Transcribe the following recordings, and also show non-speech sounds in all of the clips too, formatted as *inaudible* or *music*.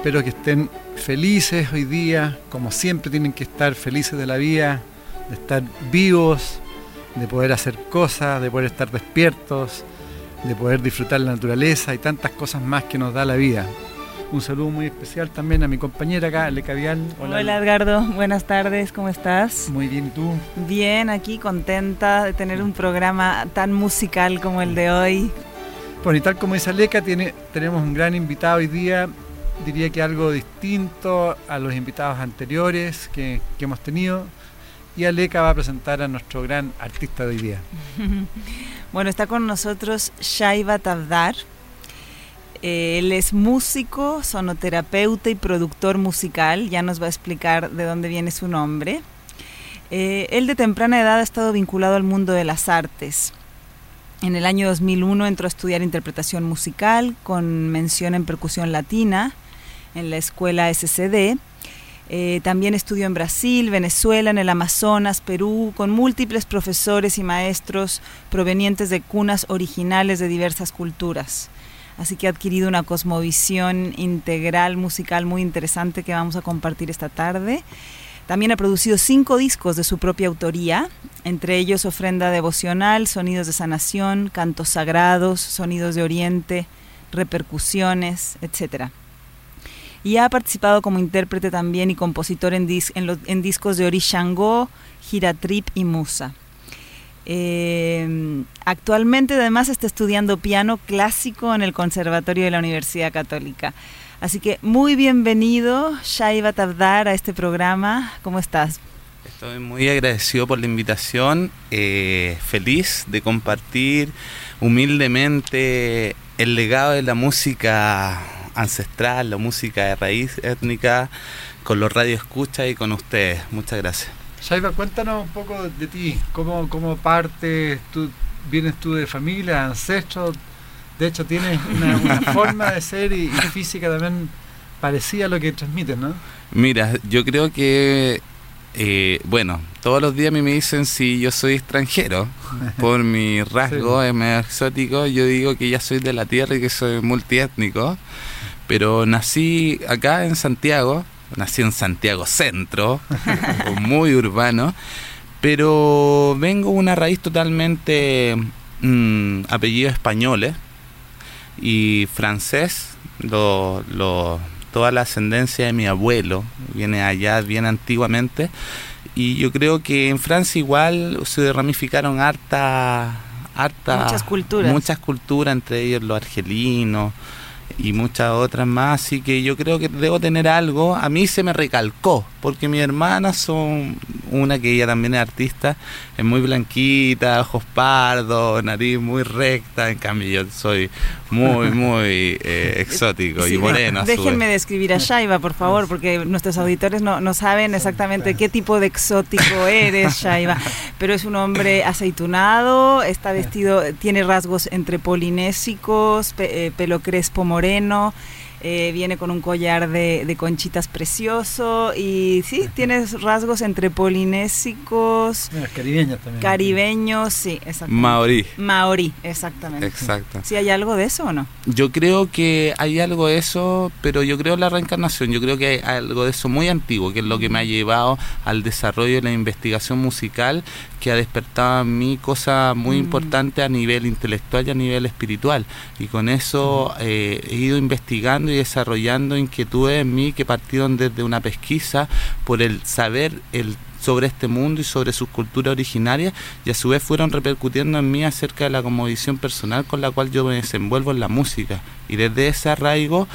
Espero que estén felices hoy día, como siempre tienen que estar felices de la vida, de estar vivos, de poder hacer cosas, de poder estar despiertos, de poder disfrutar la naturaleza y tantas cosas más que nos da la vida. Un saludo muy especial también a mi compañera acá, Le Cavial. Hola. Hola Edgardo, buenas tardes, ¿cómo estás? Muy bien, ¿y tú? Bien, aquí contenta de tener un programa tan musical como el de hoy. Bueno, y tal como dice Aleca, tiene, tenemos un gran invitado hoy día, diría que algo distinto a los invitados anteriores que, hemos tenido. Y Aleca va a presentar a nuestro gran artista de hoy día. *laughs* bueno, está con nosotros Shaiva Tabdar. Eh, él es músico, sonoterapeuta y productor musical. Ya nos va a explicar de dónde viene su nombre. Eh, él de temprana edad ha estado vinculado al mundo de las artes. En el año 2001 entró a estudiar interpretación musical con mención en percusión latina en la escuela SCD. Eh, también estudió en Brasil, Venezuela, en el Amazonas, Perú, con múltiples profesores y maestros provenientes de cunas originales de diversas culturas. Así que ha adquirido una cosmovisión integral musical muy interesante que vamos a compartir esta tarde. También ha producido cinco discos de su propia autoría, entre ellos Ofrenda Devocional, Sonidos de Sanación, Cantos Sagrados, Sonidos de Oriente, Repercusiones, etc. Y ha participado como intérprete también y compositor en, dis en, en discos de Ori Shango, Trip y Musa. Eh, actualmente además está estudiando piano clásico en el Conservatorio de la Universidad Católica. Así que muy bienvenido, Shaiva Tabdar, a este programa. ¿Cómo estás? Estoy muy agradecido por la invitación, eh, feliz de compartir humildemente el legado de la música ancestral, la música de raíz étnica, con los radioescuchas y con ustedes. Muchas gracias. Shaiva, cuéntanos un poco de ti, cómo, cómo partes, tú, vienes tú de familia, ancestros, de hecho tienes una, *laughs* forma de ser y, física también parecida a lo que transmites, ¿no? Mira, yo creo que, eh, bueno, todos los días a mí me dicen si yo soy extranjero, *laughs* por mi rasgo sí. exótico, yo digo que ya soy de la tierra y que soy multiétnico, pero nací acá en Santiago, nací en Santiago Centro, *laughs* muy urbano, pero vengo una raíz totalmente mmm, apellidos españoles y francés, lo, lo, toda la ascendencia de mi abuelo viene allá bien antiguamente y yo creo que en Francia igual se ramificaron harta, harta muchas culturas, muchas culturas entre ellos los argelinos y muchas otras más, así que yo creo que debo tener algo. A mí se me recalcó, porque mis hermanas son una que ella también es artista, es muy blanquita, ojos pardos, nariz muy recta, en cambio yo soy muy, *laughs* muy eh, exótico sí, y moreno. Déjenme describir a Shaiva, por favor, porque nuestros auditores no, no saben exactamente qué tipo de exótico eres, Shaiva, *laughs* pero es un hombre aceitunado, está vestido, tiene rasgos entre polinésicos, pe, eh, pelo crespo moreno, eh, viene con un collar de, de, conchitas precioso y sí, tienes rasgos entre polinésicos, caribeños también. Caribeños, sí, exactamente. Maorí. Maorí, exactamente. Exacto. ¿Sí hay algo de eso o no? Yo creo que hay algo de eso, pero yo creo en la reencarnación, yo creo que hay algo de eso muy antiguo, que es lo que me ha llevado al desarrollo de la investigación musical, que ha despertado en mí cosas muy mm. importantes a nivel intelectual y a nivel espiritual. Y con eso eh, he ido investigando y desarrollando inquietudes en mí que partieron desde una pesquisa por el saber el sobre este mundo y sobre sus culturas originarias y a su vez fueron repercutiendo en mí acerca de la conmovisión personal con la cual yo me desenvuelvo en la música y desde ese arraigo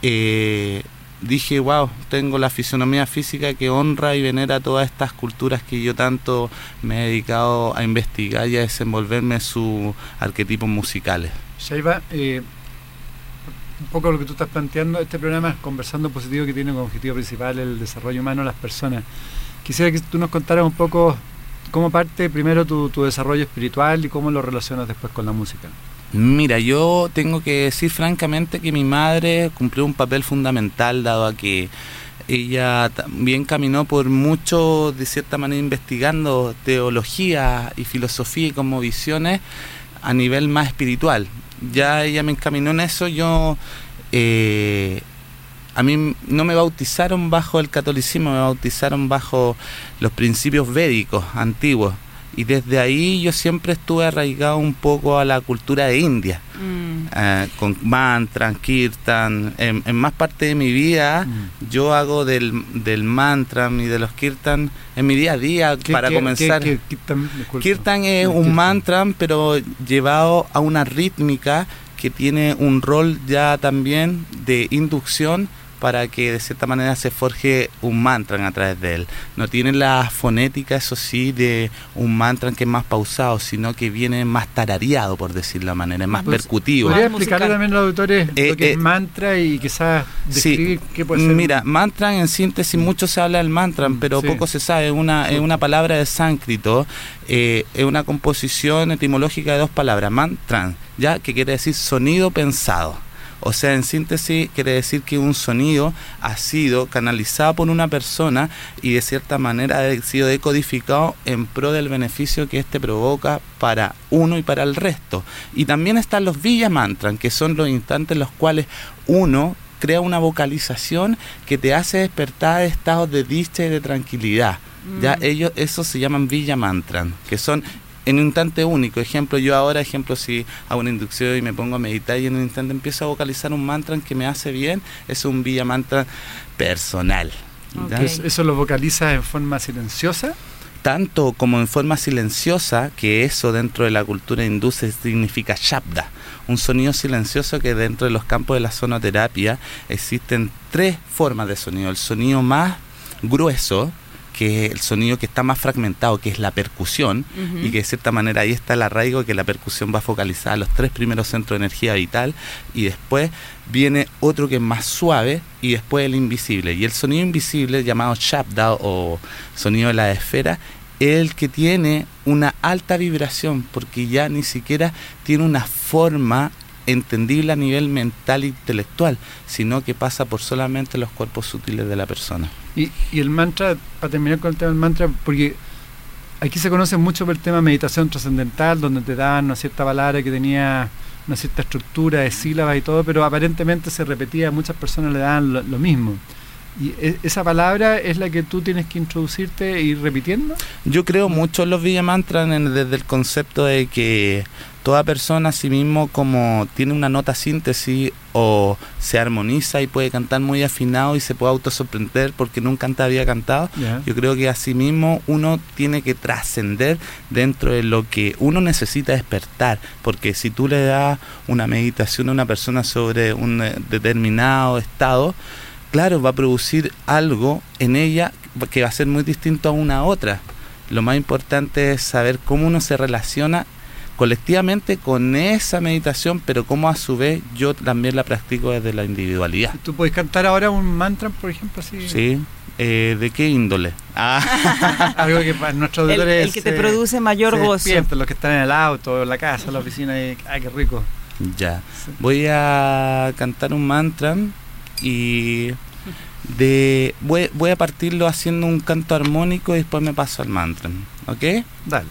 eh, dije wow tengo la fisonomía física que honra y venera todas estas culturas que yo tanto me he dedicado a investigar y a desenvolverme en sus arquetipos musicales Shaiva, eh, un poco lo que tú estás planteando, este programa es Conversando Positivo que tiene como objetivo principal el desarrollo humano de las personas. Quisiera que tú nos contaras un poco cómo parte primero tu, tu desarrollo espiritual y cómo lo relacionas después con la música. Mira, yo tengo que decir francamente que mi madre cumplió un papel fundamental dado a que ella también caminó por mucho, de cierta manera, investigando teología y filosofía y como visiones a nivel más espiritual. Ya ella me encaminó en eso, yo... Eh, a mí no me bautizaron bajo el catolicismo, me bautizaron bajo los principios védicos antiguos y desde ahí yo siempre estuve arraigado un poco a la cultura de India, mm. eh, con mantras, kirtan, en, más parte de mi vida mm. yo hago del, del mantra y de los kirtan en mi día a día para comenzar. kirtan, es un mantra pero llevado a una rítmica que tiene un rol ya también de inducción para que de cierta manera se forje un mantra a través de él. No tiene la fonética, eso sí, de un mantra que es más pausado, sino que viene más tarareado, por decirlo de manera, es más pues, percutivo. ¿Podría explicarle también a los autores lo eh, que es eh, mantra y quizás describir qué puede ser? Mira, mantra en síntesis, mucho se habla del mantra, mm, pero poco se sabe. Una, es una palabra de sánscrito, eh, es una composición etimológica de dos palabras, mantra, ya que quiere decir sonido pensado. O sea, en síntesis quiere decir que un sonido ha sido canalizado por una persona y de cierta manera ha sido decodificado en pro del beneficio que éste provoca para uno y para el resto. Y también están los Villa Mantras, que son los instantes en los cuales uno crea una vocalización que te hace despertar de estados de dicha y de tranquilidad. Ya mm. ellos, esos se llaman Villa Mantran, que son en un instante único. Ejemplo, yo ahora, ejemplo, si hago una inducción y me pongo a meditar y en un instante empiezo a vocalizar un mantra que me hace bien, es un villa mantra personal. ¿Eso lo vocaliza en forma silenciosa? Tanto como en forma silenciosa, que eso dentro de la cultura hindú significa shabda, un sonido silencioso que dentro de los campos de la sonoterapia existen tres formas de sonido. El sonido más grueso, que es el sonido que está más fragmentado, que es la percusión, y que de cierta manera ahí está el arraigo, que la percusión va focalizada a los tres primeros centros de energía vital, y después viene otro que es más suave, y después el invisible. Y el sonido invisible, llamado Shabda o sonido de la esfera, es el que tiene una alta vibración, porque ya ni siquiera tiene una forma entendible a nivel mental e intelectual, sino que pasa por solamente los cuerpos sutiles de la persona. Y, y el mantra, para terminar con el tema del mantra, porque aquí se conoce mucho por el tema meditación trascendental, donde te dan una cierta palabra que tenía una cierta estructura de sílabas y todo, pero aparentemente se repetía, muchas personas le dan lo, mismo. ¿Y e, esa palabra es la que tú tienes que introducirte e ir repitiendo? Yo creo mucho en los Villamantras desde el concepto de que toda persona, sí mismo, como tiene una nota síntesis o se armoniza y puede cantar muy afinado y se puede autosorprender porque nunca antes había cantado, yo creo que así mismo uno tiene que trascender dentro de lo que uno necesita despertar, porque si tú le das una meditación a una persona sobre un eh, determinado estado, claro, va a producir algo en ella que va a ser muy distinto a una otra. Lo más importante es saber cómo uno se relaciona colectivamente con esa meditación, pero como a su vez yo también la practico desde la individualidad. ¿Tú puedes cantar ahora un mantra, por ejemplo? Así? Sí. Eh, ¿De qué índole? Ah. *laughs* Algo que para nuestros el, el que te produce mayor gozo. los que están en el auto, en la casa, en la oficina, y, ay, qué rico. Ya. Voy a cantar un mantra y de voy, voy a partirlo haciendo un canto armónico y después me paso al mantra. ¿Ok? Dale.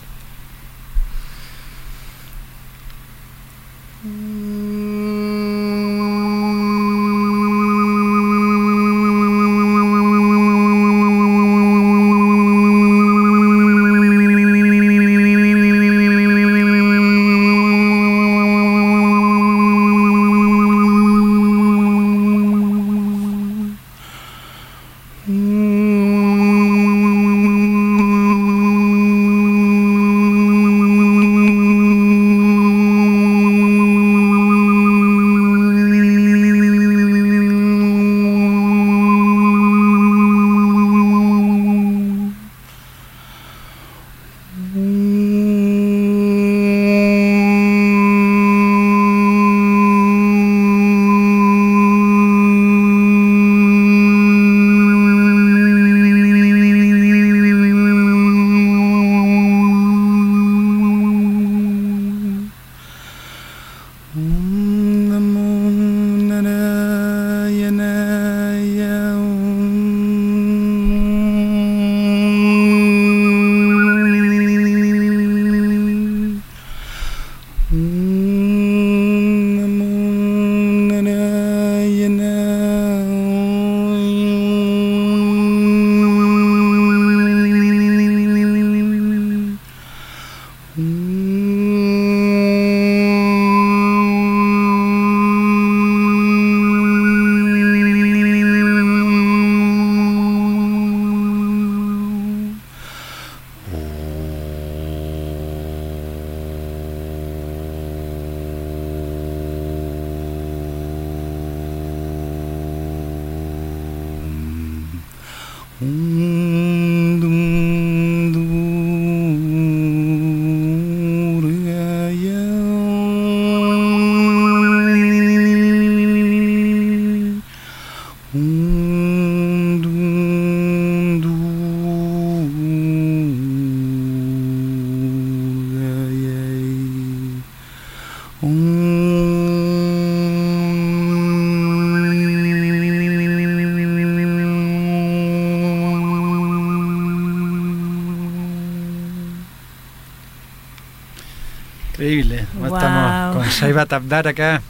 Con Shaiba Tabdar acá.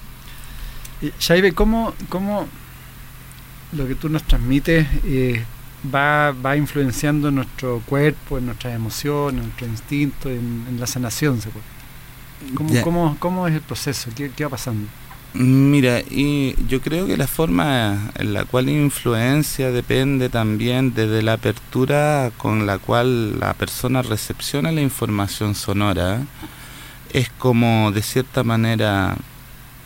Shaibe, ¿cómo, ¿cómo lo que tú nos transmites eh, va, va influenciando nuestro cuerpo, en nuestras emociones, en nuestro instinto, en, la sanación? ¿Cómo, cómo, cómo, es el proceso? ¿Qué, ¿Qué, va pasando? Mira, y yo creo que la forma en la cual influencia depende también desde la apertura con la cual la persona recepciona la información sonora es como de cierta manera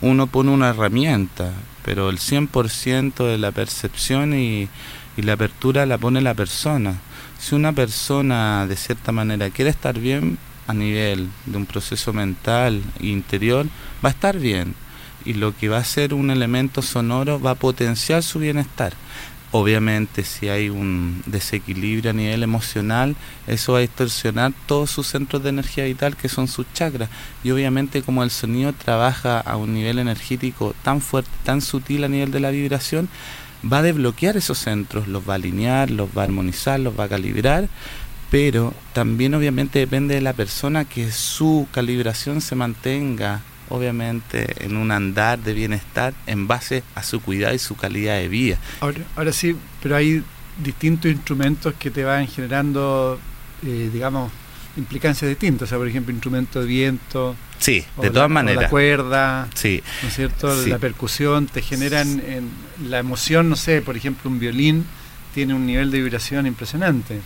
uno pone una herramienta, pero el 100% de la percepción y, la apertura la pone la persona. Si una persona de cierta manera quiere estar bien a nivel de un proceso mental e interior, va a estar bien. Y lo que va a ser un elemento sonoro va a potenciar su bienestar. Obviamente si hay un desequilibrio a nivel emocional, eso va a distorsionar todos sus centros de energía vital que son sus chakras. Y obviamente como el sonido trabaja a un nivel energético tan fuerte, tan sutil a nivel de la vibración, va a desbloquear esos centros, los va a alinear, los va a armonizar, los va a calibrar, pero también obviamente depende de la persona que su calibración se mantenga obviamente en un andar de bienestar en base a su cuidado y su calidad de vida. Ahora, sí, pero hay distintos instrumentos que te van generando, eh, digamos, implicancias distintas. O sea, por ejemplo, instrumento de viento. Sí, de todas maneras. la cuerda. Sí. ¿No es cierto? La percusión te generan en la emoción, no sé, por ejemplo, un violín tiene un nivel de vibración impresionante.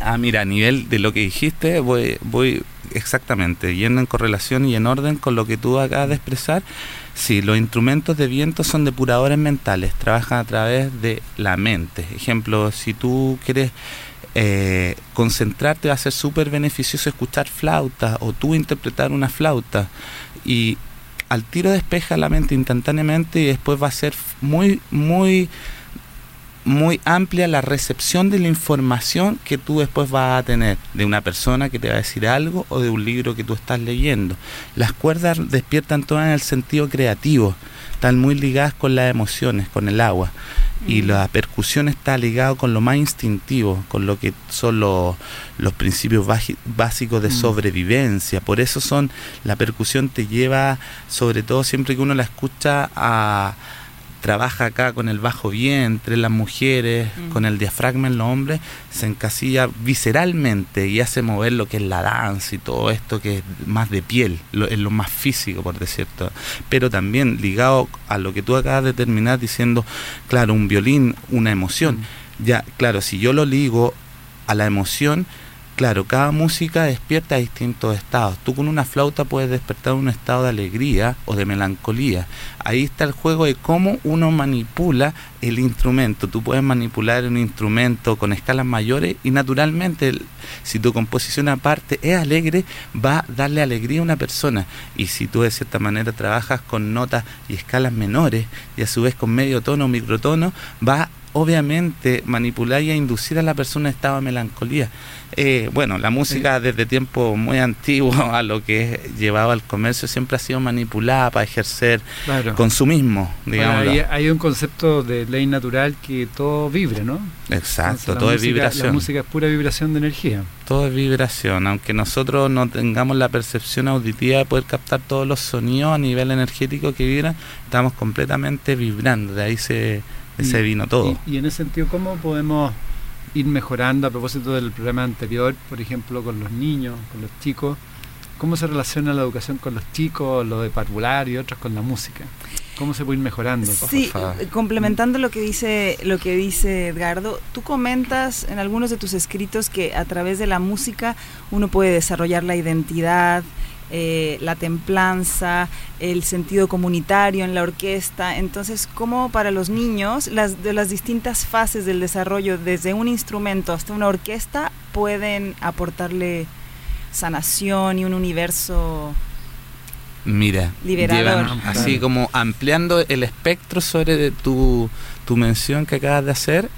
Ah, mira, a nivel de lo que dijiste, voy, voy exactamente, yendo en correlación y en orden con lo que tú acabas de expresar. Sí, los instrumentos de viento son depuradores mentales, trabajan a través de la mente. Ejemplo, si tú quieres eh, concentrarte, va a ser súper beneficioso escuchar flauta o tú interpretar una flauta. Y al tiro despeja la mente instantáneamente y después va a ser muy, muy muy amplia la recepción de la información que tú después vas a tener de una persona que te va a decir algo o de un libro que tú estás leyendo. Las cuerdas despiertan todas en el sentido creativo, están muy ligadas con las emociones, con el agua. Y mm. la percusión está ligada con lo más instintivo, con lo que son los, los principios básicos de mm. sobrevivencia. Por eso son, la percusión te lleva, sobre todo siempre que uno la escucha, a trabaja acá con el bajo vientre, las mujeres, mm. con el diafragma en los hombres, se encasilla visceralmente y hace mover lo que es la danza y todo esto que es más de piel, es lo más físico, por decirlo. Pero también ligado a lo que tú acabas de terminar diciendo, claro, un violín, una emoción. Mm. Ya, claro, si yo lo ligo a la emoción, Claro, cada música despierta distintos estados. Tú con una flauta puedes despertar un estado de alegría o de melancolía. Ahí está el juego de cómo uno manipula el instrumento. Tú puedes manipular un instrumento con escalas mayores y naturalmente si tu composición aparte es alegre, va a darle alegría a una persona. Y si tú de cierta manera trabajas con notas y escalas menores y a su vez con medio tono o microtono, va obviamente manipular y a inducir a la persona a estado de melancolía. Eh, bueno, la música desde tiempo muy antiguo *laughs* a lo que es llevado al comercio siempre ha sido manipulada para ejercer consumismo, digamos. hay, un concepto de ley natural que todo vibre, ¿no? Exacto, todo es vibración. La música es pura vibración de energía. Todo es vibración, aunque nosotros no tengamos la percepción auditiva de poder captar todos los sonidos a nivel energético que vibran, estamos completamente vibrando, de ahí se, se vino todo. y en ese sentido, ¿cómo podemos ir mejorando a propósito del programa anterior, por ejemplo, con los niños, con los chicos? ¿Cómo se relaciona la educación con los chicos, lo de parvular y otros con la música? ¿Cómo se puede ir mejorando? Sí, complementando lo que dice lo que dice Edgardo, tú comentas en algunos de tus escritos que a través de la música uno puede desarrollar la identidad, eh, la templanza, el sentido comunitario en la orquesta. Entonces, ¿cómo para los niños, las, de las distintas fases del desarrollo, desde un instrumento hasta una orquesta, pueden aportarle sanación y un universo Mira, liberador? así como ampliando el espectro sobre tu, tu mención que acabas de hacer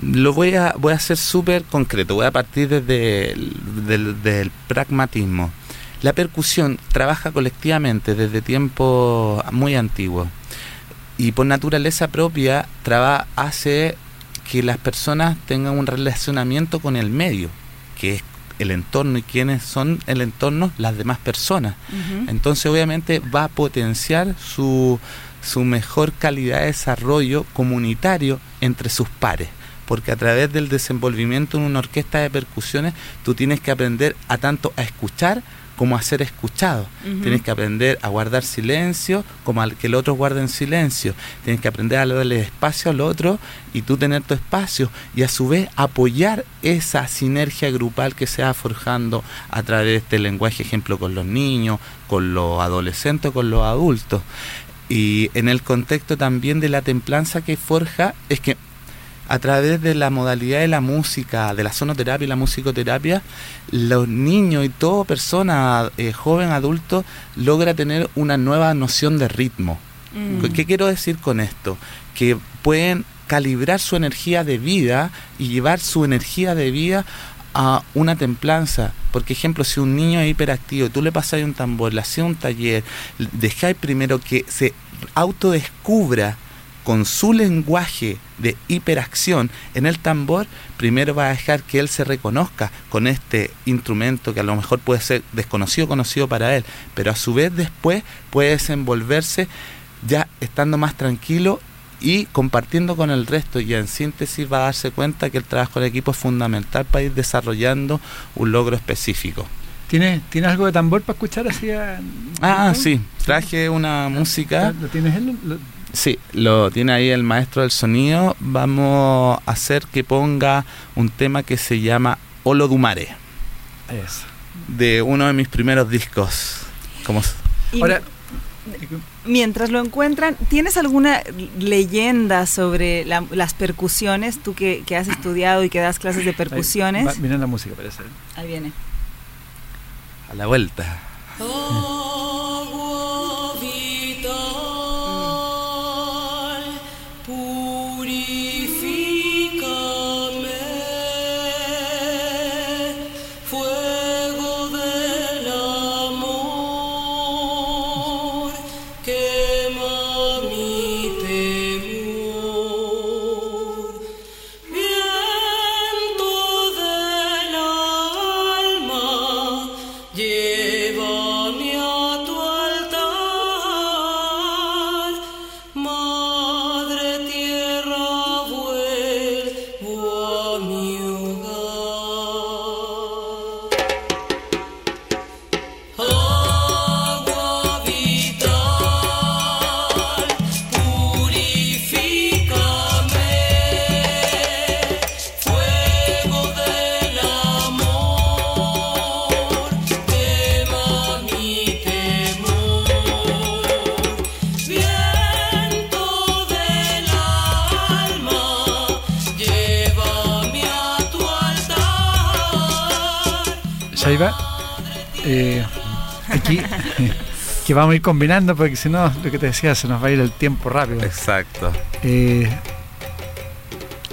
lo voy a, voy a ser súper concreto, voy a partir desde el, del, pragmatismo. La percusión trabaja colectivamente desde tiempos muy antiguos y por naturaleza propia traba, hace que las personas tengan un relacionamiento con el medio, que es el entorno y quiénes son el entorno, las demás personas. Entonces obviamente va a potenciar su, su mejor calidad de desarrollo comunitario entre sus pares porque a través del desenvolvimiento en una orquesta de percusiones tú tienes que aprender a tanto a escuchar como a ser escuchado. Tienes que aprender a guardar silencio como al que el otro guarde en silencio. Tienes que aprender a darle espacio al otro y tú tener tu espacio y a su vez apoyar esa sinergia grupal que se va forjando a través de este lenguaje, ejemplo, con los niños, con los adolescentes, con los adultos. Y en el contexto también de la templanza que forja, es que a través de la modalidad de la música, de la sonoterapia y la musicoterapia, los niños y toda persona, eh, joven, adulto, logra tener una nueva noción de ritmo. Mm. ¿Qué quiero decir con esto? Que pueden calibrar su energía de vida y llevar su energía de vida a una templanza. Porque, ejemplo, si un niño es hiperactivo, tú le pasas un tambor, le haces un taller, dejáis primero que se autodescubra con su lenguaje de hiperacción en el tambor, primero va a dejar que él se reconozca con este instrumento que a lo mejor puede ser desconocido o conocido para él, pero a su vez después puede desenvolverse ya estando más tranquilo y compartiendo con el resto y en síntesis va a darse cuenta que el trabajo en equipo es fundamental para ir desarrollando un logro específico. ¿Tienes, ¿Tienes algo de tambor para escuchar así? Ah, sí, traje una música. ¿Lo tienes él? Sí, lo tiene ahí el maestro del sonido. Vamos a hacer que ponga un tema que se llama Olodumare. Es. De uno de mis primeros discos. Como... Ahora, mientras lo encuentran, ¿tienes alguna leyenda sobre las percusiones? Tú que, has estudiado y que das clases de percusiones. viene la música, parece. Ahí viene. A la vuelta. Eh, que vamos a ir combinando porque si no, lo que te decía, se nos va a ir el tiempo rápido. Exacto. Eh,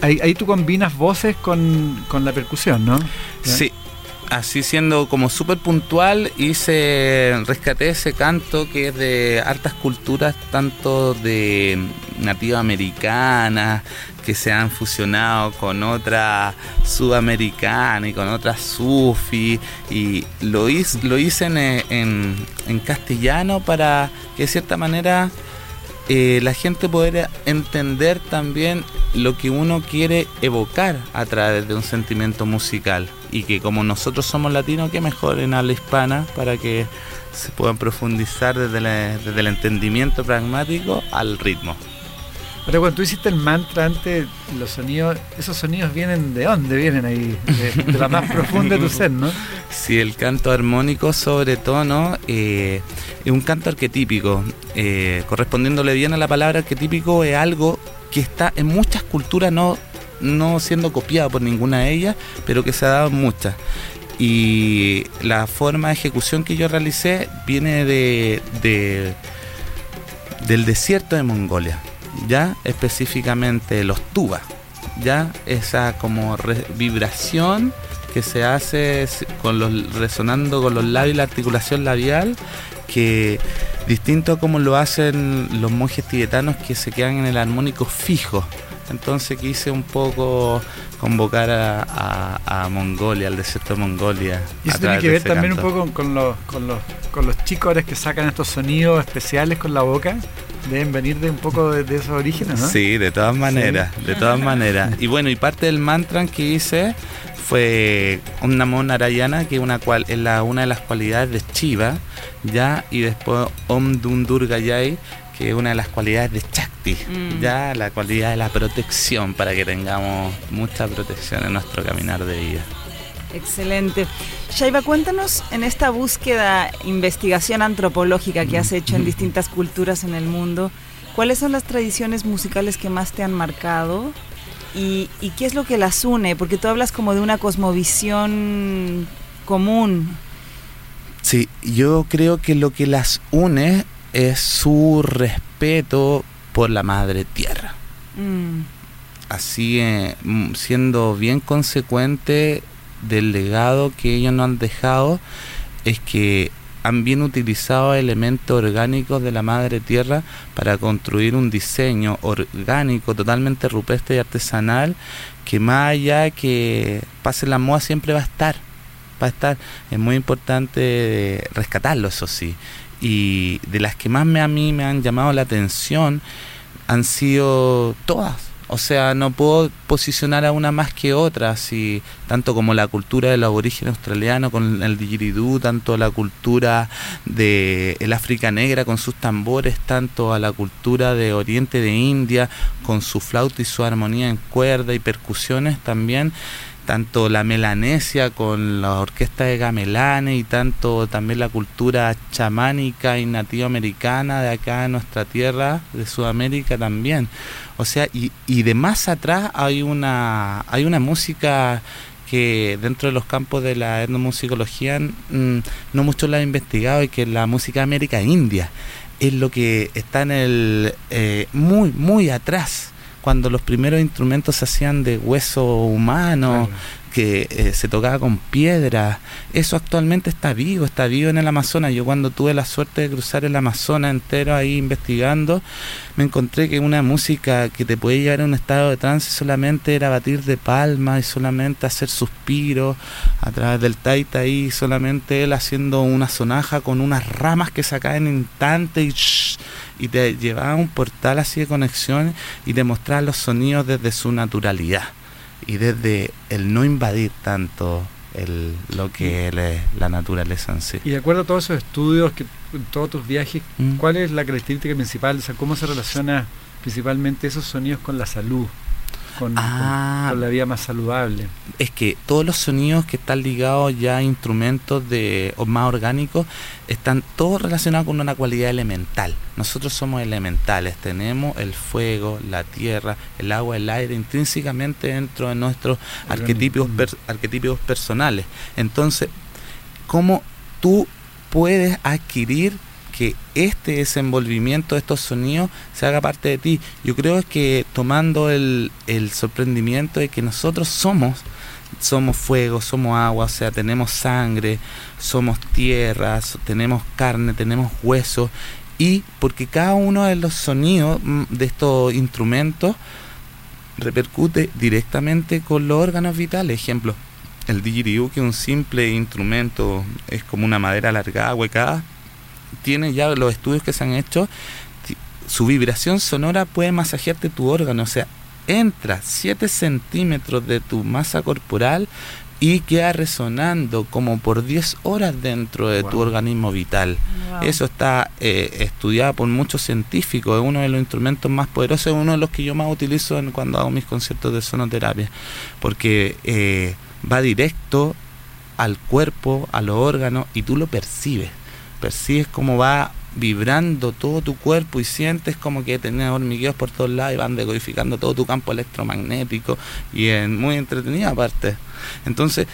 ahí, tú combinas voces con, con la percusión, ¿no? Sí, así siendo como súper puntual, hice, rescaté ese canto que es de hartas culturas, tanto de nativa americana, que se han fusionado con otra sudamericana y con otra sufi y lo hice, lo hice en, castellano para que de cierta manera eh, la gente pudiera entender también lo que uno quiere evocar a través de un sentimiento musical y que como nosotros somos latinos, que mejor en habla hispana para que se puedan profundizar desde, desde el entendimiento pragmático al ritmo. Pero cuando tú hiciste el mantra antes, los sonidos, esos sonidos vienen de dónde vienen ahí, de, la más profunda de tu ser, ¿no? *laughs* Sí, el canto armónico sobre tono eh, es un canto arquetípico. Eh, correspondiéndole bien a la palabra arquetípico es algo que está en muchas culturas no, no siendo copiado por ninguna de ellas, pero que se ha dado en muchas. Y la forma de ejecución que yo realicé viene de, de del desierto de Mongolia ya específicamente los tubas, ya esa como vibración que se hace con los resonando con los labios y la articulación labial que distinto a como lo hacen los monjes tibetanos que se quedan en el armónico fijo. Entonces quise un poco convocar a, Mongolia, al desierto de Mongolia. Y eso tiene que ver también un poco con, los, con, los, con los chicos que sacan estos sonidos especiales con la boca deben venir de un poco de, esos orígenes, ¿no? Sí, de todas maneras, de todas *laughs* maneras. Y bueno, y parte del mantra que hice fue una Narayana, que una cual, es la, una de las cualidades de Shiva, ya, y después Om Dundurgayai, que es una de las cualidades de Chakti, mm. ya, la cualidad de la protección, para que tengamos mucha protección en nuestro caminar de vida. Excelente. Shaiva, cuéntanos en esta búsqueda, investigación antropológica que has hecho en distintas culturas en el mundo, ¿cuáles son las tradiciones musicales que más te han marcado? ¿Y, qué es lo que las une? Porque tú hablas como de una cosmovisión común. Sí, yo creo que lo que las une es su respeto por la madre tierra. Mm. Así, eh, siendo bien consecuente del legado que ellos nos han dejado es que han bien utilizado elementos orgánicos de la madre tierra para construir un diseño orgánico totalmente rupestre y artesanal que más allá que pase la moda siempre va a estar va a estar. Es muy importante rescatarlo eso sí. Y de las que más me, a mí me han llamado la atención han sido todas o sea, no puedo posicionar a una más que otra, así, tanto como la cultura del aborigen australiano con el didgeridoo, tanto la cultura de el África negra con sus tambores, tanto a la cultura de Oriente de India con su flauta y su armonía en cuerda y percusiones también tanto la melanesia con la orquesta de gamelane y tanto también la cultura chamánica y nativa americana de acá en nuestra tierra, de Sudamérica también. O sea, y, y de más atrás hay una, hay una música que dentro de los campos de la etnomusicología mm, no mucho la he investigado y que es la música América India. Es lo que está en el eh, muy, muy atrás cuando los primeros instrumentos se hacían de hueso humano, que eh, se tocaba con piedra, eso actualmente está vivo, está vivo en el Amazonas. Yo cuando tuve la suerte de cruzar el Amazonas entero ahí investigando, me encontré que una música que te puede llevar a un estado de trance solamente era batir de palmas y solamente hacer suspiros a través del taita ahí, solamente él haciendo una sonaja con unas ramas que sacaban en instante y, y te llevaba a un portal así de conexión y te mostraba los sonidos desde su naturalidad y desde el no invadir tanto el, lo que es la naturaleza en sí. Y de acuerdo a todos esos estudios, que todos tus viajes, mm. ¿cuál es la característica principal? O sea, ¿cómo se relaciona principalmente esos sonidos con la salud? Ah. con, la vida más saludable. Es que todos los sonidos que están ligados ya a instrumentos de o más orgánicos están todos relacionados con una cualidad elemental. Nosotros somos elementales, tenemos el fuego, la tierra, el agua, el aire intrínsecamente dentro de nuestros arquetipos, arquetipos personales. Entonces, ¿cómo tú puedes adquirir que este desenvolvimiento de estos sonidos se haga parte de ti. Yo creo que tomando el, sorprendimiento de que nosotros somos, somos fuego, somos agua, o sea, tenemos sangre, somos tierra, tenemos carne, tenemos hueso, y porque cada uno de los sonidos mm, de estos instrumentos repercute directamente con los órganos vitales. Ejemplo, el didgeridoo, que es un simple instrumento, es como una madera alargada, huecada, tiene ya los estudios que se han hecho, su vibración sonora puede masajearte tu órgano, o sea, entra 7 centímetros de tu masa corporal, y queda resonando como por 10 horas dentro de tu organismo vital. Eso está eh, estudiado por muchos científicos, es uno de los instrumentos más poderosos, es uno de los que yo más utilizo cuando hago mis conciertos de sonoterapia, porque eh, va directo al cuerpo, a los órganos, y tú lo percibes, percibes cómo va vibrando todo tu cuerpo y sientes como que tenés hormigueos por todos lados y van decodificando todo tu campo electromagnético y es muy entretenido aparte. Entonces,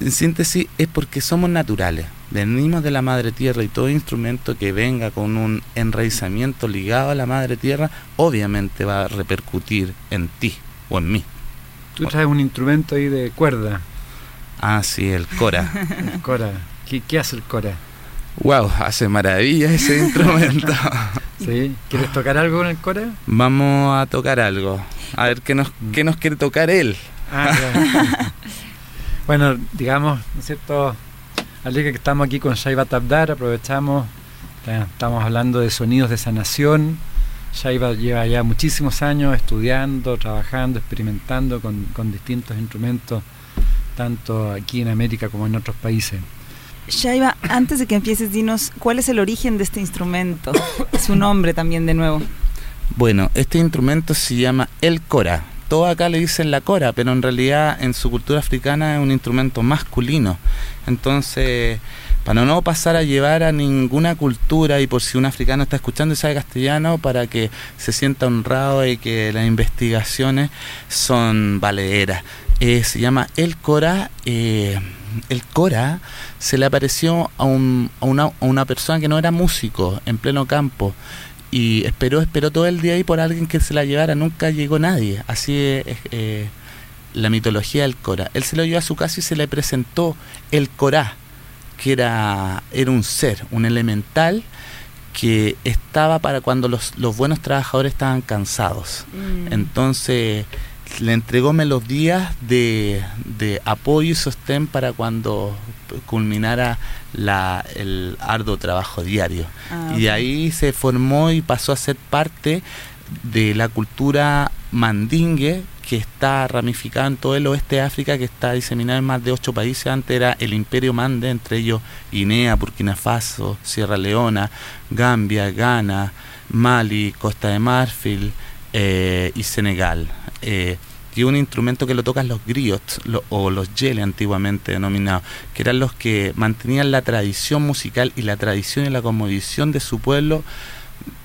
en síntesis, es porque somos naturales, venimos de la madre tierra y todo instrumento que venga con un enraizamiento ligado a la madre tierra, obviamente va a repercutir en ti o en mí. Tú traes un instrumento ahí de cuerda. Ah, sí, el cora. *laughs* el cora. ¿Qué, ¿Qué hace el cora? Wow, hace maravilla ese *laughs* instrumento. ¿Sí? ¿Quieres tocar algo con el cora? Vamos a tocar algo. A ver qué nos, qué nos quiere tocar él. Ah, *laughs* bueno, digamos, ¿no es cierto? Al que estamos aquí con Shaiva Tabdar, aprovechamos, estamos hablando de sonidos de sanación. Shaiva lleva ya muchísimos años estudiando, trabajando, experimentando con, con distintos instrumentos, tanto aquí en América como en otros países. Shaiva, antes de que empieces, dinos cuál es el origen de este instrumento, *coughs* su nombre también de nuevo. Bueno, este instrumento se llama el cora. Todos acá le dicen la cora, pero en realidad en su cultura africana es un instrumento masculino. Entonces, para no pasar a llevar a ninguna cultura y por si un africano está escuchando y sabe castellano, para que se sienta honrado y que las investigaciones son valederas. Eh, se llama el cora. Eh, el Cora se le apareció a, un, a, una, a, una, persona que no era músico en pleno campo y esperó, esperó todo el día ahí por alguien que se la llevara, nunca llegó nadie. Así es eh, la mitología del Cora. Él se lo llevó a su casa y se le presentó el Corá, que era, era un ser, un elemental que estaba para cuando los, los buenos trabajadores estaban cansados. Mm. Entonces le entregó melodías de, de apoyo y sostén para cuando culminara la, el arduo trabajo diario. Ah, y de ahí se formó y pasó a ser parte de la cultura mandingue que está ramificada en todo el oeste de África, que está diseminada en más de ocho países. Antes era el imperio mande, entre ellos Guinea, Burkina Faso, Sierra Leona, Gambia, Ghana, Mali, Costa de Marfil eh, y Senegal eh, y un instrumento que lo tocan los griots o los yele antiguamente denominados, que eran los que mantenían la tradición musical y la tradición y la conmovisión de su pueblo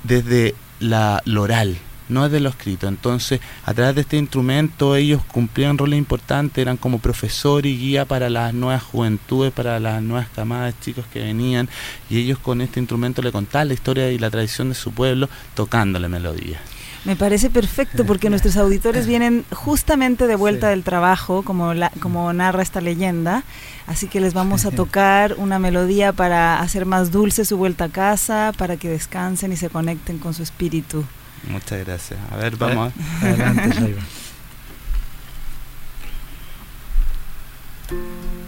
desde la, lo oral, no desde lo escrito. Entonces, a través de este instrumento ellos cumplían roles importantes, eran como profesor y guía para las nuevas juventudes, para las nuevas camadas de chicos que venían, y ellos con este instrumento le contaban la historia y la tradición de su pueblo tocándole melodías. Me parece perfecto porque *laughs* nuestros auditores vienen justamente de vuelta del trabajo, como, la, como narra esta leyenda. Así que les vamos a tocar una melodía para hacer más dulce su vuelta a casa, para que descansen y se conecten con su espíritu. Muchas gracias. A ver, vamos. Adelante. *laughs*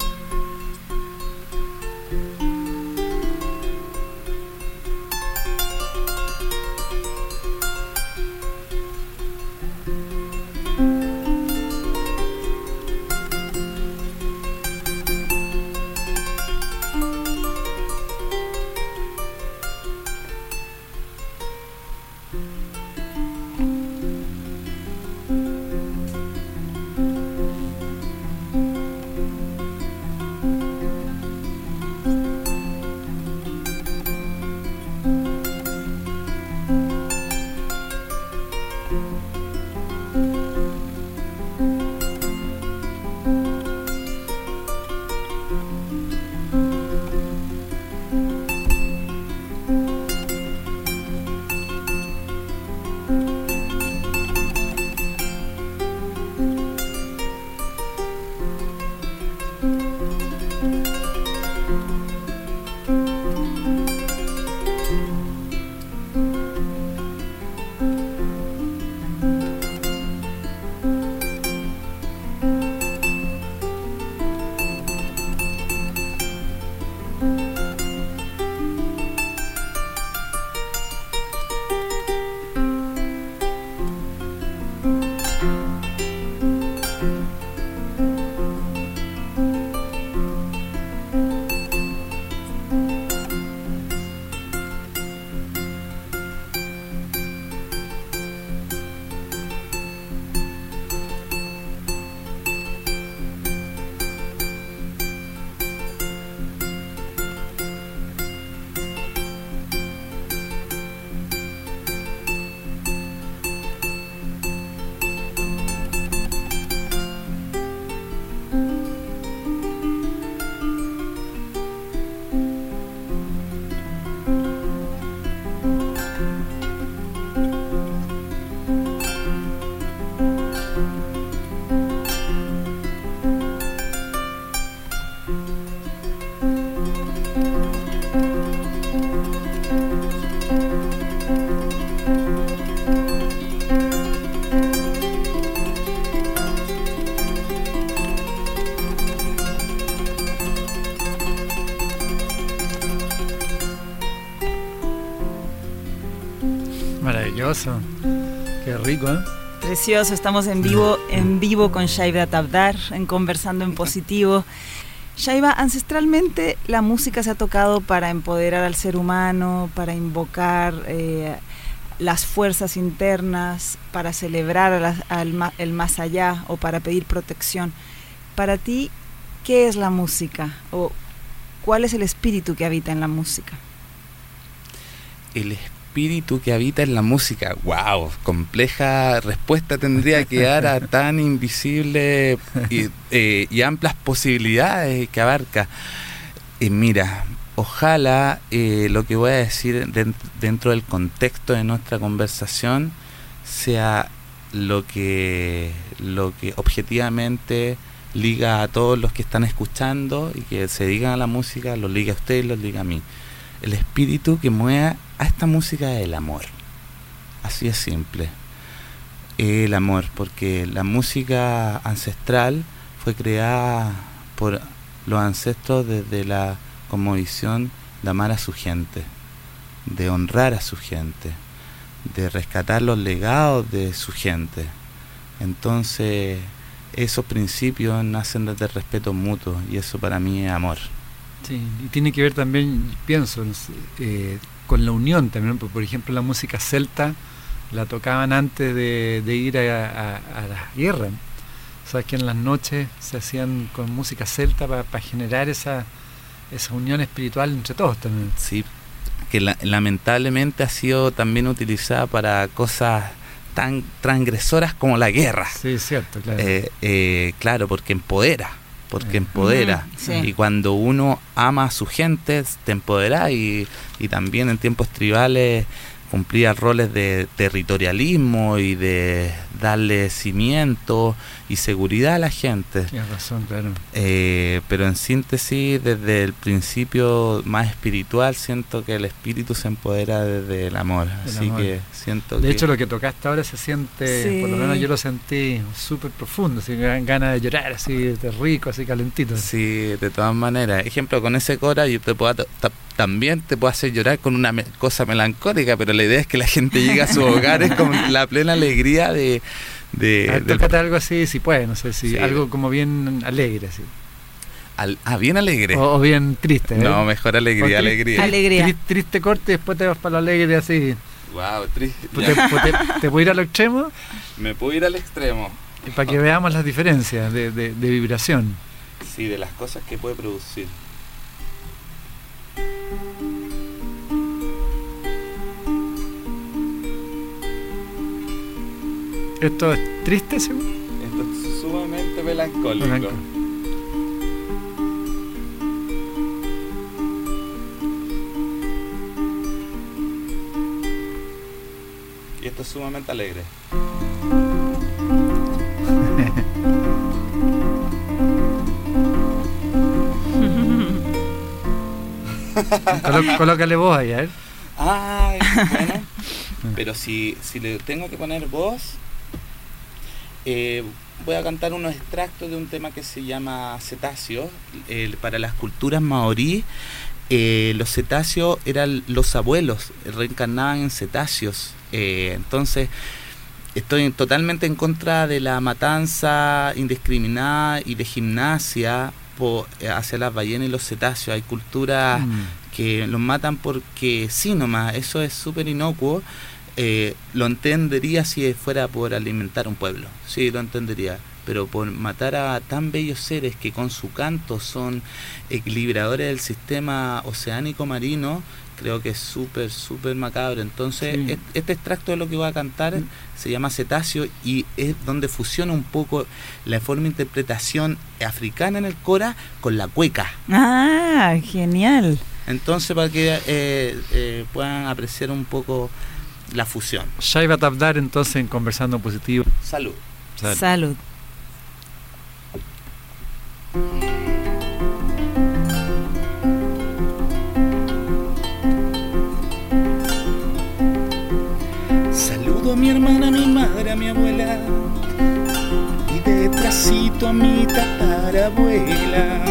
Estamos en vivo, en vivo con Shaiba Tabdar, en Conversando en Positivo. Shaiba, ancestralmente la música se ha tocado para empoderar al ser humano, para invocar eh, las fuerzas internas, para celebrar el más allá o para pedir protección. Para ti, ¿qué es la música? ¿O cuál es el espíritu que habita en la música? El espíritu que habita en la música. ¡Wow! Compleja respuesta tendría que dar a *laughs* tan invisible y, eh, amplias posibilidades que abarca. Y mira, ojalá eh, lo que voy a decir dentro del contexto de nuestra conversación sea lo que, lo que objetivamente liga a todos los que están escuchando y que se digan a la música, lo liga a usted y lo liga a mí. El espíritu que mueva a esta música es el amor. Así es simple. El amor, porque la música ancestral fue creada por los ancestros desde la como visión de amar a su gente, de honrar a su gente, de rescatar los legados de su gente. Entonces, esos principios nacen desde el respeto mutuo y eso para mí es amor. Sí, y tiene que ver también, pienso, eh, con la unión también. Por ejemplo, la música celta la tocaban antes de, ir a, la guerra. O sea, que en las noches se hacían con música celta para generar esa, esa unión espiritual entre todos también. Sí, que lamentablemente ha sido también utilizada para cosas tan transgresoras como la guerra. Sí, cierto, claro. Eh, eh, claro, porque empodera porque empodera. Y cuando uno ama a su gente, te empodera y, y también en tiempos tribales cumplía roles de territorialismo y de darle cimiento y seguridad a la gente. Tienes razón, claro. Eh, pero en síntesis, desde el principio más espiritual, siento que el espíritu se empodera desde el amor. así que siento De hecho, lo que tocaste ahora se siente, por lo menos yo lo sentí súper profundo, así, ganas de llorar, así de rico, así calentito. Sí, de todas maneras. Ejemplo, con ese cora yo te puedo también te puedo hacer llorar con una cosa melancólica, pero la idea es que la gente llegue a sus *laughs* hogares con la plena alegría de... de, algo así, si puede, no sé, si algo como bien alegre, así. ah, bien alegre. O, bien triste. No, mejor alegría, alegría. alegría. triste corte y después te vas para lo alegre así. Wow, triste. ¿Te, puedo ir al extremo? *laughs* Me puedo ir al extremo. para que veamos las diferencias de, de vibración. Sí, de las cosas que puede producir. ¿Esto es triste, seguro? Esto es sumamente melancólico. Y esto es sumamente alegre. *laughs* colócale voz ahí, a ver. Ay, bueno. Pero si, si le tengo que poner voz, eh, voy a cantar unos extractos de un tema que se llama cetáceos. para las culturas maorí, eh, los cetáceos eran los abuelos, reencarnaban en cetáceos. Eh, entonces, estoy totalmente en contra de la matanza indiscriminada y de gimnasia hacia las ballenas y los cetáceos. Hay culturas mm. que los matan porque sí nomás, eso es súper inocuo eh, lo entendería si fuera por alimentar un pueblo, sí, lo entendería, pero por matar a tan bellos seres que con su canto son equilibradores del sistema oceánico marino, creo que es súper, súper macabro. Entonces, este extracto de lo que voy a cantar mm. se llama Cetáceo y es donde fusiona un poco la forma de interpretación africana en el Cora con la cueca. Ah, genial. Entonces, para que eh, eh, puedan apreciar un poco la fusión. Shaiva Tabdar entonces en Conversando Positivo. Salud. Salud. Saludo a mi hermana, a mi madre, a mi abuela y detrásito a mi tatarabuela.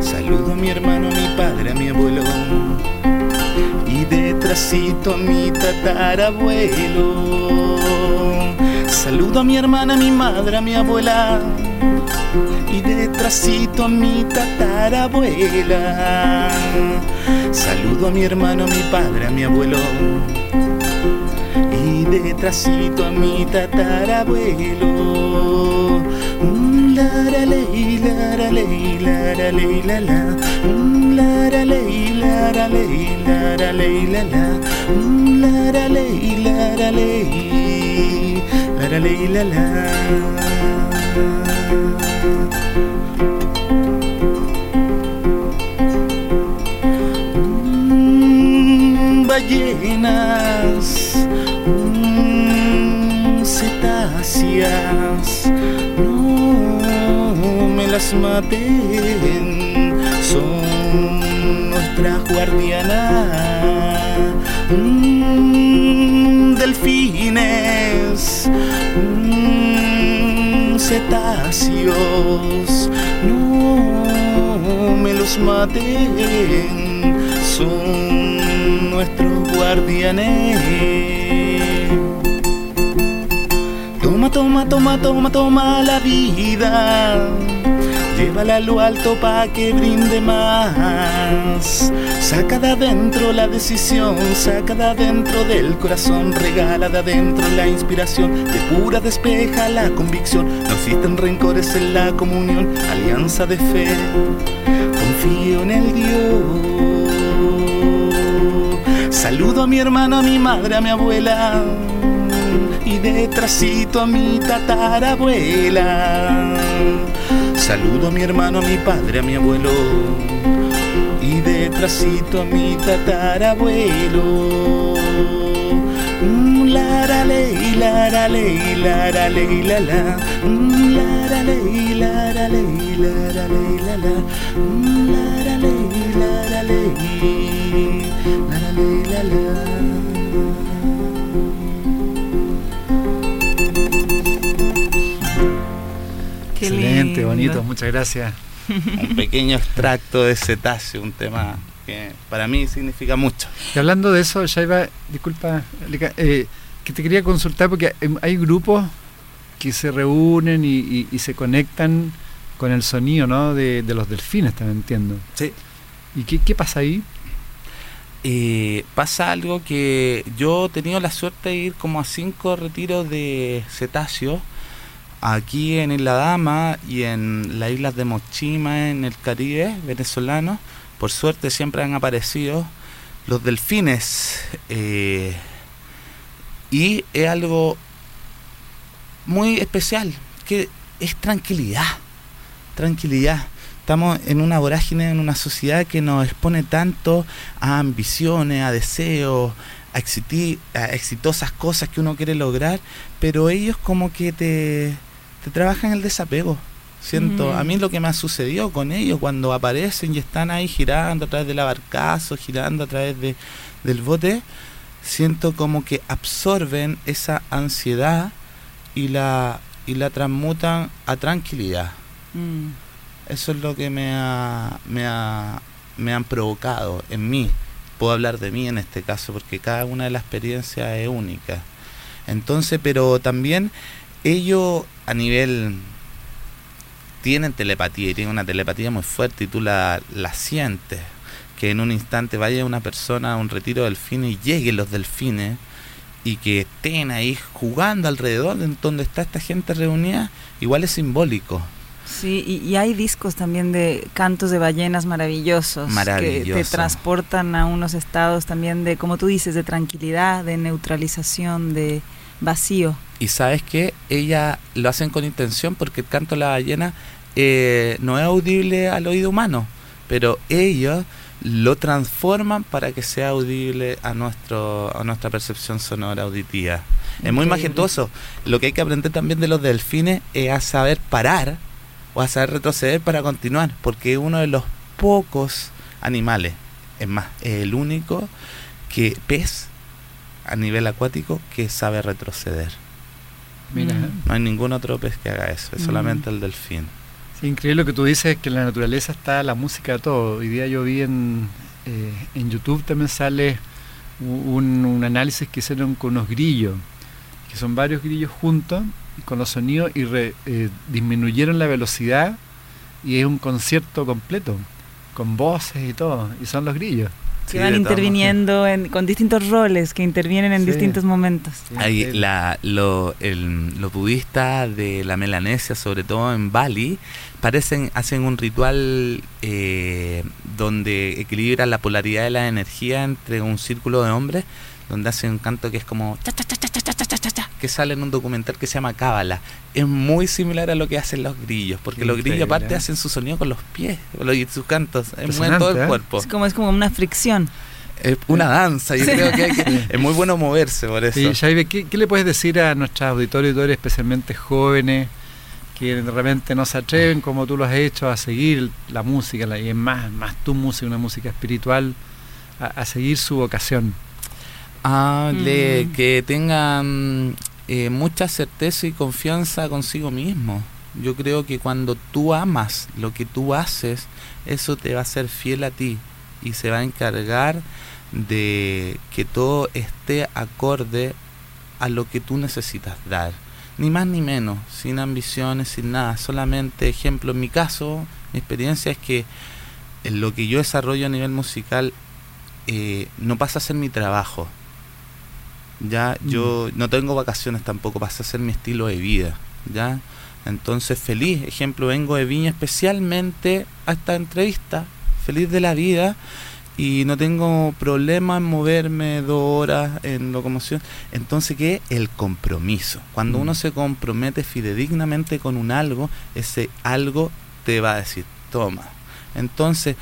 Saludo a mi hermano, a mi padre, a mi abuelo detrásito a mi tatarabuelo. Saludo a mi hermana, a mi madre, a mi abuela y detrásito a mi tatarabuela. Saludo a mi hermano, a mi padre, a mi abuelo y detrásito a mi tatarabuelo. Ley, la la ley, la la. La la ley, la la ley, la la la la. La la ley, la la ley, la la la ballenas, cetáceas, no me las maten, son nuestras guardianas, mm, delfines, mm, cetáceos, no me los maten, son nuestros guardianes. Toma, toma, toma, toma, toma la vida. Llévala a lo alto pa' que brinde más. Saca de adentro la decisión, saca de adentro del corazón, regala de adentro la inspiración, de pura despeja la convicción. No existen rencores en la comunión, alianza de fe. Confío en el Dios. Saludo a mi hermano, a mi madre, a mi abuela y detrásito a mi tatarabuela. Saludo a mi hermano, a mi padre, a mi abuelo y detrásito a mi tatarabuelo. La la ley, la la ley, la la ley, la la. La la ley, la la ley, la la ley, la la. La la ley, la la ley, la la ley, la la. Excelente, lindo. bonito, muchas gracias. *laughs* un pequeño extracto de cetáceo, un tema que para mí significa mucho. Y hablando de eso, Shaiva, disculpa, eh, que te quería consultar porque hay- hay grupos que se reúnen y, y- y se conectan con el sonido ¿no? de, de los delfines, también entiendo. Sí. ¿Y qué, qué pasa ahí? Eh, pasa algo que yo he tenido la suerte de ir como a cinco retiros de cetáceos aquí en Isla Dama y en las islas de Mochima en el Caribe venezolano. Por suerte siempre han aparecido los delfines eh, y es algo muy especial que es tranquilidad, tranquilidad. Estamos en una vorágine, en una sociedad que nos expone tanto a ambiciones, a deseos, a, exiti- a exitosas cosas que uno quiere lograr, pero ellos como que te, te trabajan el desapego. Siento, Mm. a mí lo que me ha sucedido con ellos cuando aparecen y están ahí girando a través del abarcazo, girando a través de, del bote, siento como que absorben esa ansiedad y la, y la transmutan a tranquilidad. Mm. Eso es lo que me ha, me ha, me han provocado en mí. Puedo hablar de mí en este caso porque cada una de las experiencias es única. Entonces, pero también ellos a nivel tienen telepatía y tienen una telepatía muy fuerte y tú la, la sientes. Que en un instante vaya una persona a un retiro de delfines y lleguen los delfines y que estén ahí jugando alrededor de donde está esta gente reunida, igual es simbólico. Sí, y, y hay discos también de cantos de ballenas maravillosos, que te transportan a unos estados también de, como tú dices, de tranquilidad, de neutralización, de vacío. Y sabes que ella lo hacen con intención porque el canto de la ballena eh, no es audible al oído humano, pero ellos lo transforman para que sea audible a nuestro a nuestra percepción sonora auditiva. Es muy majestuoso. Lo que hay que aprender también de los delfines es a saber parar o a saber retroceder para continuar, porque es uno de los pocos animales, es más, es el único que pez a nivel acuático que sabe retroceder. No hay ningún otro pez que haga eso, es Mm. solamente el delfín. sí, increíble lo que tú dices, que en la naturaleza está la música de todo. Hoy día yo vi en, eh, en YouTube también sale un, un análisis que hicieron con unos grillos, que son varios grillos juntos con los sonidos y re- eh, disminuyeron la velocidad y es un concierto completo, con voces y todo, y son los grillos. Que Sí, van interviniendo en- con distintos roles, que intervienen en Sí. distintos momentos. Sí, Ahí increíble. la, lo, el- los budistas de la Melanesia, sobre todo en Bali, parecen, hacen un ritual eh, donde equilibran la polaridad de la energía entre un círculo de hombres, donde hace un canto que es como cha, cha, cha, que sale en un documental que se llama Cábala. Es muy similar a lo que hacen los grillos, porque los grillos aparte hacen su sonido con los pies, y sus cantos, mueven todo el cuerpo. Es como, es como una fricción. Es una danza, yo creo que, hay que, es muy bueno moverse por eso. Y Jaime, ¿qué, le puedes decir a nuestros auditores, especialmente jóvenes, que realmente no se atreven, como tú lo has hecho, a seguir la música, y es más, más tu música, una música espiritual, a seguir su vocación? Ah, Mm. que tengan eh, mucha certeza y confianza consigo mismo. Yo creo que cuando tú amas lo que tú haces, eso te va a ser fiel a ti y se va a encargar de que todo esté acorde a lo que tú necesitas dar. Ni más ni menos, sin ambiciones, sin nada. Solamente, ejemplo, en mi caso, mi experiencia es que en lo que yo desarrollo a nivel musical eh, no pasa a ser mi trabajo. Ya, yo no tengo vacaciones tampoco, pasa a ser mi estilo de vida. Ya, entonces feliz, ejemplo, vengo de Viña especialmente a esta entrevista, feliz de la vida y no tengo problema en moverme dos horas en locomoción. Entonces, ¿qué? El compromiso. Cuando Mm. uno se compromete fidedignamente con un algo, ese algo te va a decir, toma. Entonces,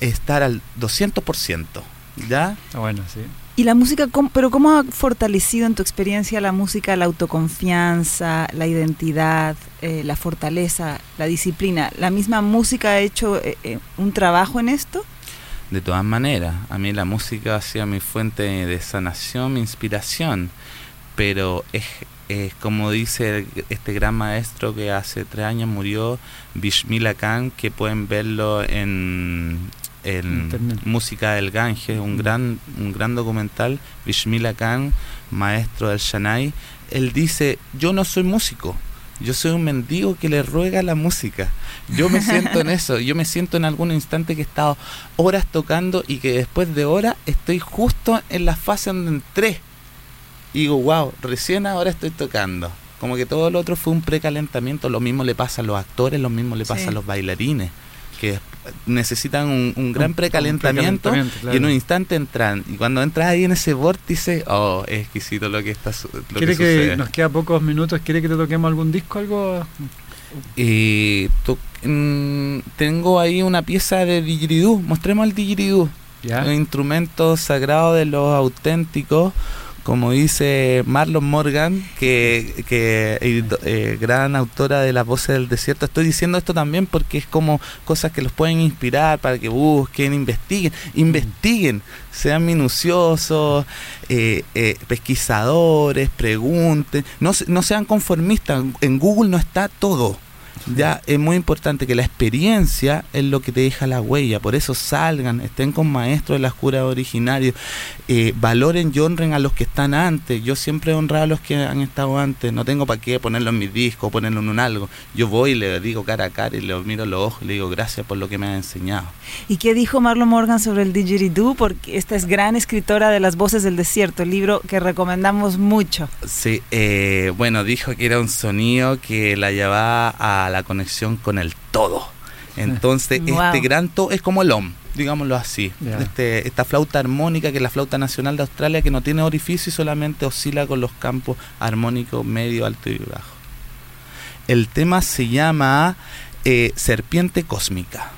estar al 200%, ¿ya? Ah, bueno, sí. ¿Y la música, pero cómo ha fortalecido en tu experiencia la música la autoconfianza, la identidad, eh, la fortaleza, la disciplina? ¿La misma música ha hecho eh, eh, un trabajo en esto? De todas maneras, a mí la música ha sido mi fuente de sanación, mi inspiración, pero es, es como dice este gran maestro que hace tres años murió, Bishmila Khan, que pueden verlo en, en Internet. Música del Ganges, un Mm. gran, un gran documental, Bishmila Khan, maestro del Shanai, él dice, yo no soy músico, yo soy un mendigo que le ruega la música. Yo me siento en *laughs* eso, yo me siento en algún instante que he estado horas tocando y que después de horas estoy justo en la fase donde entré. Y digo, wow, recién ahora estoy tocando. Como que todo lo otro fue un precalentamiento, lo mismo le pasa a los actores, lo mismo le pasa Sí. a los bailarines, que necesitan un, un gran Un- precalentamiento, un precalentamiento, claro. y en un instante entran. Y cuando entras ahí en ese vórtice, oh, es exquisito lo que está lo ¿Quiere que, nos queda pocos minutos? ¿Quiere que te toquemos algún disco, algo? Eh, to- mm, tengo ahí una pieza de didgeridoo, mostremos el didgeridoo. Un instrumento sagrado de los auténticos, como dice Marlon Morgan, que, que eh, eh, gran autora de Las Voces del Desierto. Estoy diciendo esto también porque es como cosas que los pueden inspirar para que busquen, investiguen, investiguen, sean minuciosos, eh, eh, pesquisadores, pregunten, no, no sean conformistas. En Google no está todo. Ya es muy importante que la experiencia es lo que te deja la huella, por eso salgan, estén con maestros de las curas originarios, eh, valoren y honren a los que están antes. Yo siempre he honrado a los que han estado antes, no tengo para qué ponerlo en mis discos, ponerlo en un algo. Yo voy y le digo cara a cara y le miro los ojos y le digo gracias por lo que me has enseñado. ¿Y qué dijo Marlon Morgan sobre el didgeridoo? Porque esta es gran escritora de Las Voces del Desierto, el libro que recomendamos mucho. Sí, eh, bueno, dijo que era un sonido que la llevaba a la conexión con el todo. *laughs* Entonces, Wow. este gran todo es como el OM, digámoslo así. Este, esta flauta armónica, que es la flauta nacional de Australia, que no tiene orificio y solamente oscila con los campos armónicos medio, alto y bajo. El tema se llama eh, Serpiente Cósmica.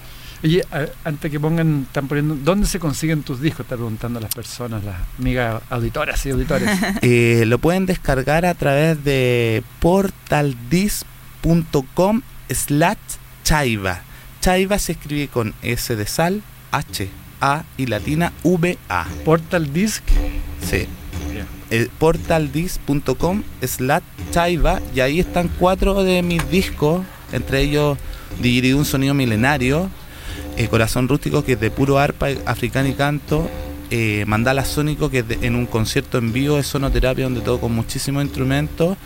Oye, a- antes que pongan, están poniendo, ¿dónde se consiguen tus discos? Están preguntando las personas, las amigas auditoras y auditores. *laughs* Eh, lo pueden descargar a través de portaldis.com slash chaiva. Chaiva se escribe con S de sal, H, A y latina V, A. Portal Disc. Sí. Eh, portaldis.com slash chaiva y ahí están cuatro de mis discos, entre ellos Dividido un sonido milenario, eh, Corazón rústico que es de puro arpa africano y canto, eh, Mandala Sónico, que es de- en un concierto en vivo de sonoterapia donde toco muchísimos instrumentos.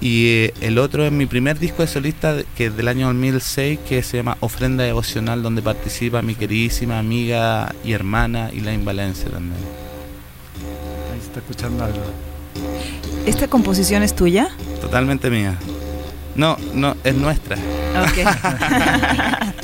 Y eh, el otro es mi primer disco de solista, que es del año 2006, que se llama Ofrenda Devocional, donde participa mi queridísima amiga y hermana Elaine Valencia también. Ahí se está escuchando algo. ¿Esta composición es tuya? Totalmente mía. No, no, es nuestra. Ok. *laughs* *laughs*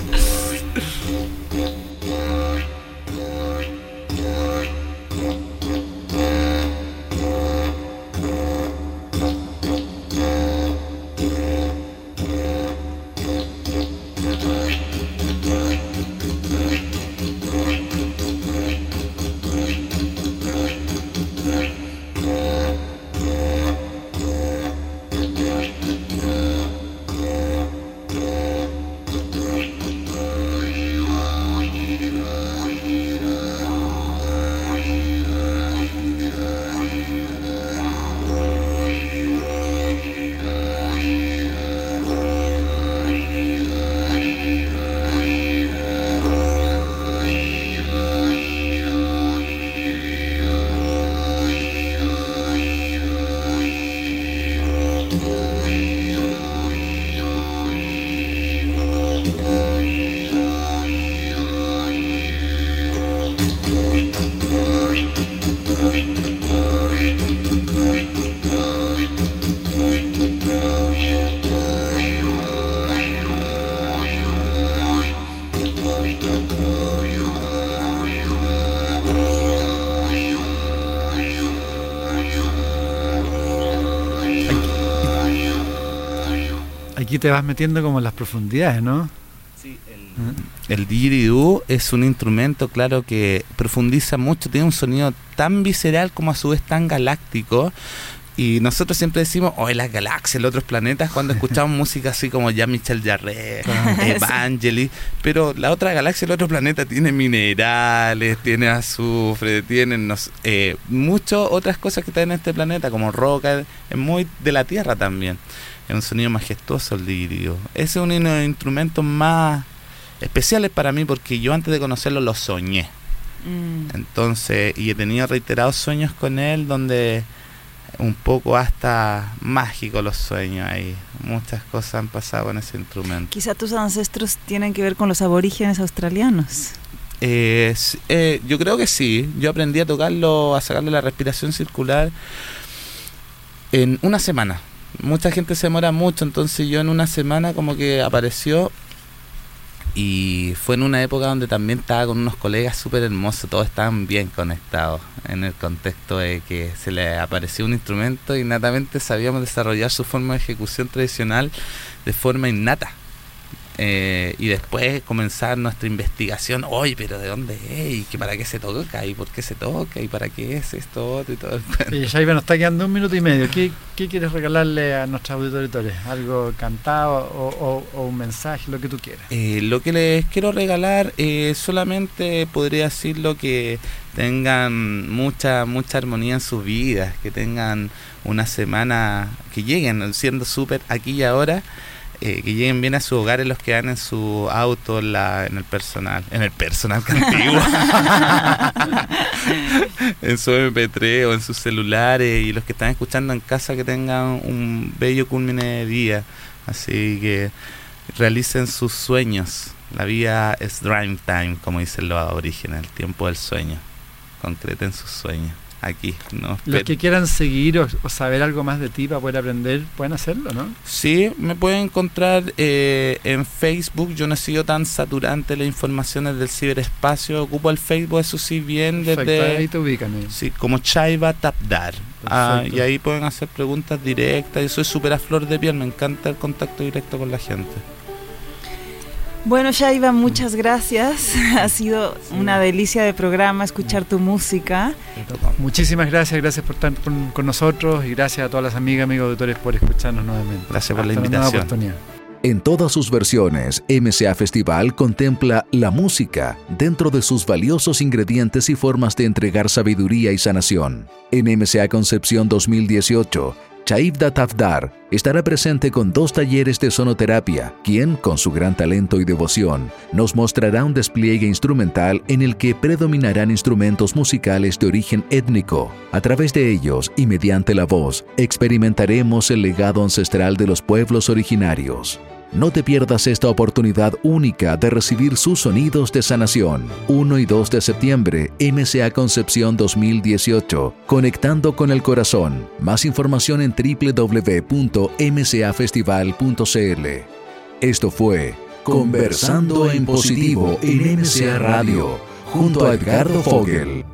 Aquí te vas metiendo como en las profundidades, ¿no? El didgeridoo es un instrumento, claro, que profundiza mucho, tiene un sonido tan visceral como a su vez tan galáctico. Y nosotros siempre decimos, oh, las galaxias, los otros planetas, cuando *laughs* escuchamos música así como ya Michel Jarre, *laughs* Evangeli. Pero la otra galaxia, el otro planeta, tiene minerales, tiene azufre, tiene eh, muchas otras cosas que están en este planeta, como roca, es muy de la Tierra también. Es un sonido majestuoso el didgeridoo. Ese es uno de los instrumentos más especiales para mí porque yo antes de conocerlo lo soñé. Mm. Entonces, y he tenido reiterados sueños con él donde un poco hasta mágico los sueños ahí. Muchas cosas han pasado con ese instrumento. Quizá tus ancestros tienen que ver con los aborígenes australianos. Eh, eh, yo creo que sí. Yo aprendí a tocarlo, a sacarle la respiración circular en una semana. Mucha gente se demora mucho, entonces yo en una semana como que apareció y fue en una época donde también estaba con unos colegas súper hermosos, todos estaban bien conectados en el contexto de que se le apareció un instrumento y innatamente sabíamos desarrollar su forma de ejecución tradicional de forma innata. Eh, y después comenzar nuestra investigación, oye, pero ¿de dónde es? ¿Y que para qué se toca? ¿Y por qué se toca? ¿Y para qué es esto otro y todo el cuento? Y Shaiva, nos está quedando un minuto y medio. ¿Qué, qué quieres regalarle a nuestros auditores? ¿Algo cantado o, o- o un mensaje, lo que tú quieras? Eh, lo que les quiero regalar eh, solamente podría decirlo que tengan mucha mucha armonía en sus vidas, que tengan una semana, que lleguen siendo súper aquí y ahora, eh, que lleguen bien a su hogar en los que van en su auto, en, el personal, en el personal *laughs* que en su MP3 o en sus celulares y los que están escuchando en casa que tengan un bello culmine de día, así que realicen sus sueños. La vida es dream time, como dicen los aborígenes, el tiempo del sueño. Concreten sus sueños. Aquí, ¿no? Los que quieran seguir o, o saber algo más de ti para poder aprender, pueden hacerlo, ¿no? Sí, me pueden encontrar eh, en Facebook. Yo no he sido tan saturante las informaciones del ciberespacio. Ocupo el Facebook, eso sí, bien Perfecto, desde... ahí te ubican. eh. Sí, como Chaiba Tapdar. Ah, y ahí pueden hacer preguntas directas. Yo soy súper a flor de piel, me encanta el contacto directo con la gente. Bueno, Shaiva, muchas gracias. *laughs* Ha sido una delicia de programa escuchar tu música. Muchísimas gracias, gracias por estar con, con nosotros y gracias a todas las amigas, amigos auditores por escucharnos nuevamente. Gracias por la Hasta una invitación. oportunidad. En todas sus versiones, MCA Festival contempla la música dentro de sus valiosos ingredientes y formas de entregar sabiduría y sanación. En MCA Concepción 2018, Chaivda Tafdar estará presente con dos talleres de sonoterapia, quien, con su gran talento y devoción, nos mostrará un despliegue instrumental en el que predominarán instrumentos musicales de origen étnico. A través de ellos y mediante la voz, experimentaremos el legado ancestral de los pueblos originarios. No te pierdas esta oportunidad única de recibir sus sonidos de sanación. 1 y 2 de septiembre, MCA Concepción 2018, Conectando con el Corazón. Más información en www.mcafestival.cl. Esto fue Conversando en Positivo en MCA Radio, junto a Edgardo Fogel.